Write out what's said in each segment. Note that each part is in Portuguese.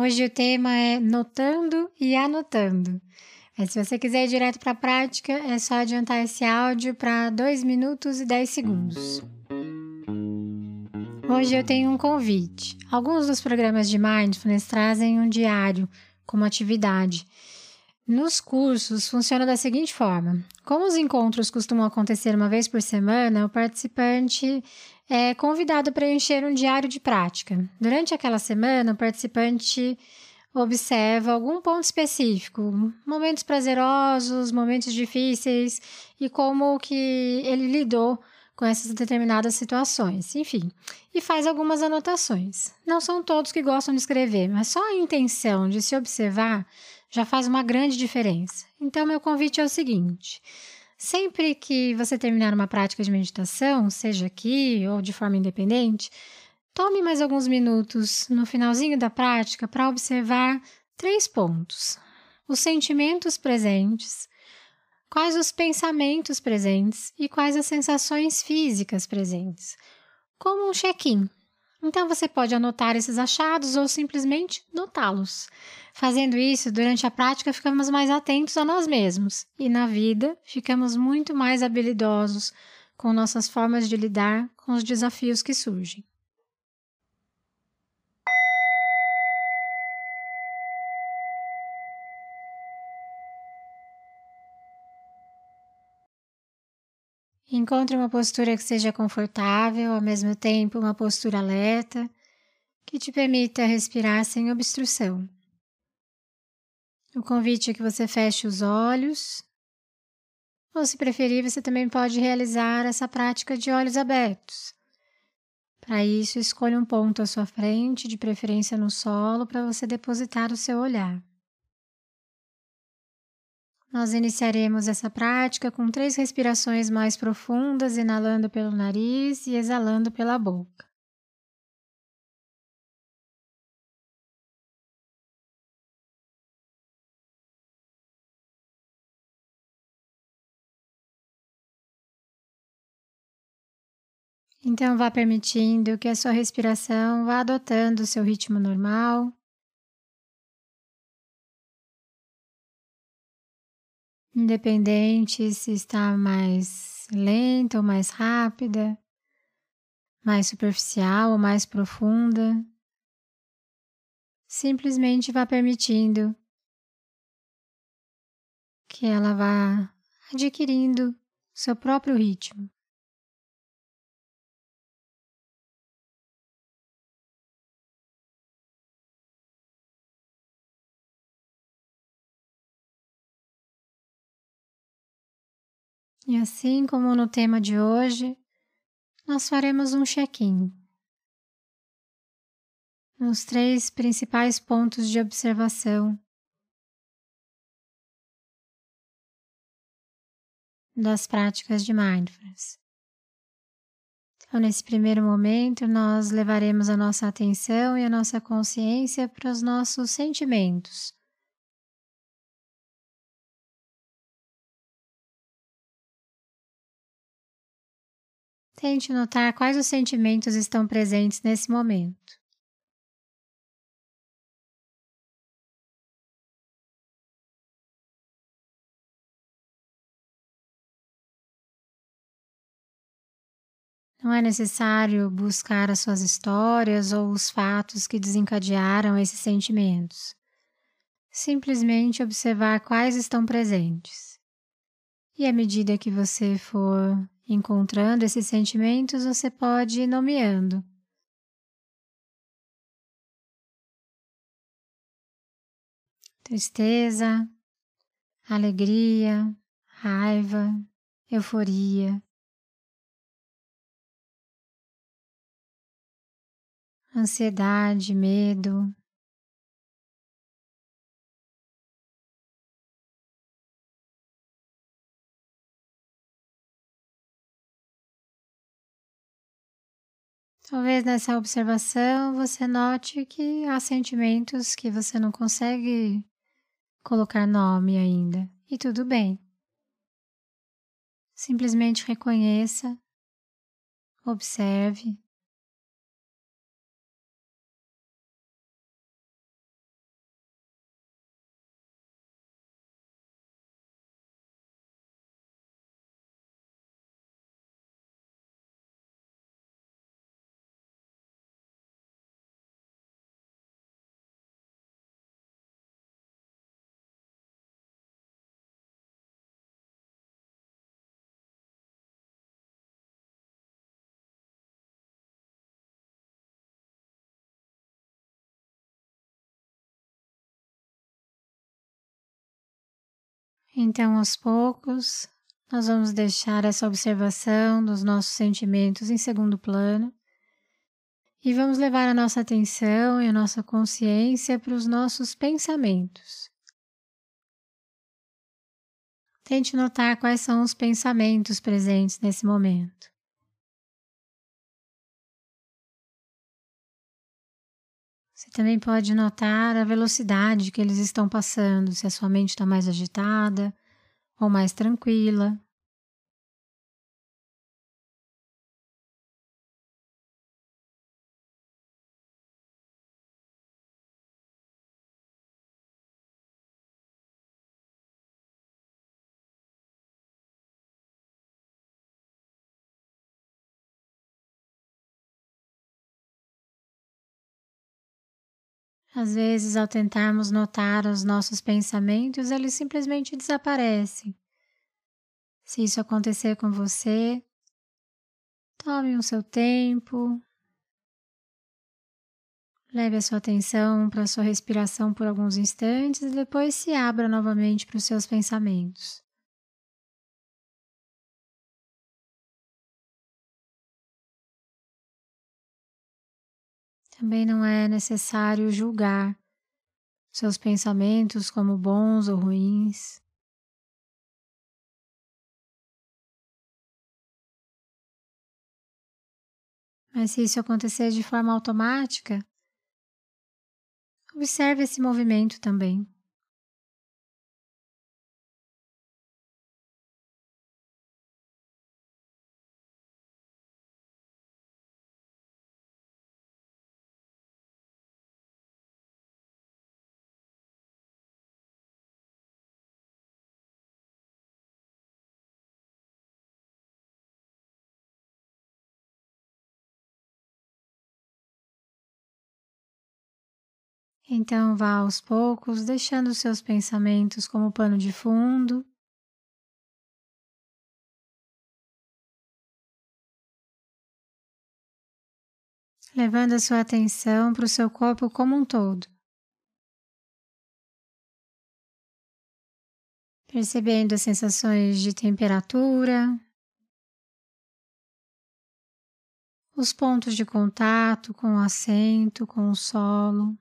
Hoje o tema é notando e anotando. Mas se você quiser ir direto para a prática, é só adiantar esse áudio para 2 minutos e 10 segundos. Hoje eu tenho um convite. Alguns dos programas de Mindfulness trazem um diário como atividade. Nos cursos funciona da seguinte forma: como os encontros costumam acontecer uma vez por semana, o participante é convidado a preencher um diário de prática. Durante aquela semana, o participante observa algum ponto específico, momentos prazerosos, momentos difíceis e como que ele lidou com essas determinadas situações, enfim, e faz algumas anotações. Não são todos que gostam de escrever, mas só a intenção de se observar já faz uma grande diferença. Então, meu convite é o seguinte: Sempre que você terminar uma prática de meditação, seja aqui ou de forma independente, tome mais alguns minutos no finalzinho da prática para observar três pontos: os sentimentos presentes, quais os pensamentos presentes e quais as sensações físicas presentes, como um check-in. Então você pode anotar esses achados ou simplesmente notá-los. Fazendo isso, durante a prática ficamos mais atentos a nós mesmos e na vida ficamos muito mais habilidosos com nossas formas de lidar com os desafios que surgem. Encontre uma postura que seja confortável, ao mesmo tempo uma postura alerta, que te permita respirar sem obstrução. O convite é que você feche os olhos, ou se preferir, você também pode realizar essa prática de olhos abertos. Para isso, escolha um ponto à sua frente, de preferência no solo, para você depositar o seu olhar. Nós iniciaremos essa prática com três respirações mais profundas, inalando pelo nariz e exalando pela boca. Então, vá permitindo que a sua respiração vá adotando o seu ritmo normal. Independente se está mais lenta ou mais rápida, mais superficial ou mais profunda, simplesmente vá permitindo que ela vá adquirindo seu próprio ritmo. E assim como no tema de hoje, nós faremos um check-in. Nos três principais pontos de observação. Das práticas de mindfulness. Então, nesse primeiro momento, nós levaremos a nossa atenção e a nossa consciência para os nossos sentimentos Tente notar quais os sentimentos estão presentes nesse momento. Não é necessário buscar as suas histórias ou os fatos que desencadearam esses sentimentos. Simplesmente observar quais estão presentes. E à medida que você for Encontrando esses sentimentos, você pode ir nomeando. Tristeza, alegria, raiva, euforia. Ansiedade, medo, Talvez nessa observação você note que há sentimentos que você não consegue colocar nome ainda, e tudo bem. Simplesmente reconheça, observe. Então, aos poucos, nós vamos deixar essa observação dos nossos sentimentos em segundo plano e vamos levar a nossa atenção e a nossa consciência para os nossos pensamentos. Tente notar quais são os pensamentos presentes nesse momento. Você também pode notar a velocidade que eles estão passando, se a sua mente está mais agitada ou mais tranquila. Às vezes, ao tentarmos notar os nossos pensamentos, eles simplesmente desaparecem. Se isso acontecer com você, tome o seu tempo, leve a sua atenção para a sua respiração por alguns instantes e depois se abra novamente para os seus pensamentos. Também não é necessário julgar seus pensamentos como bons ou ruins. Mas se isso acontecer de forma automática, observe esse movimento também. Então vá aos poucos, deixando seus pensamentos como pano de fundo. Levando a sua atenção para o seu corpo como um todo. Percebendo as sensações de temperatura, os pontos de contato com o assento, com o solo.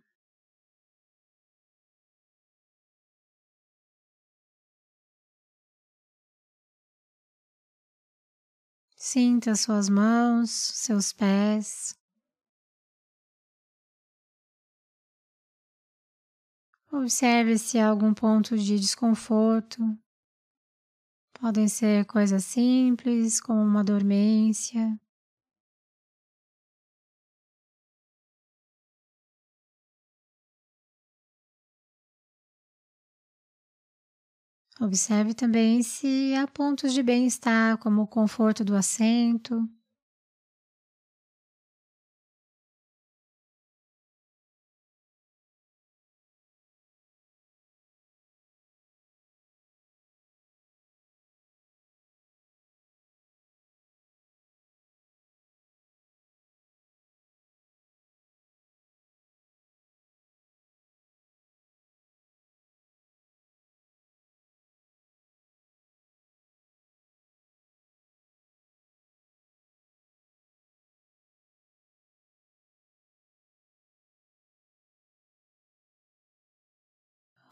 Sinta suas mãos, seus pés. Observe se há algum ponto de desconforto. Podem ser coisas simples, como uma dormência. Observe também se há pontos de bem-estar, como o conforto do assento.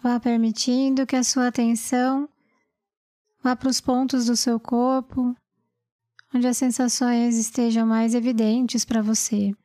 Vá permitindo que a sua atenção vá para os pontos do seu corpo onde as sensações estejam mais evidentes para você.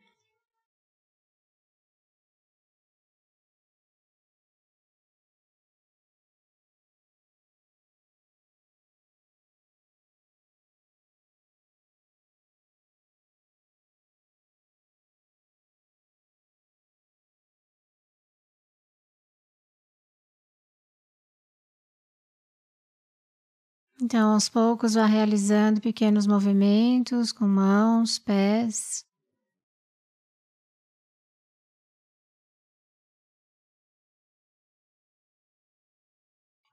Então, aos poucos, vá realizando pequenos movimentos com mãos, pés.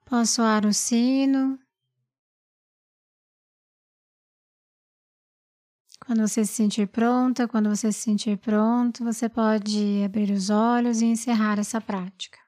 Posso soar o sino. Quando você se sentir pronta, quando você se sentir pronto, você pode abrir os olhos e encerrar essa prática.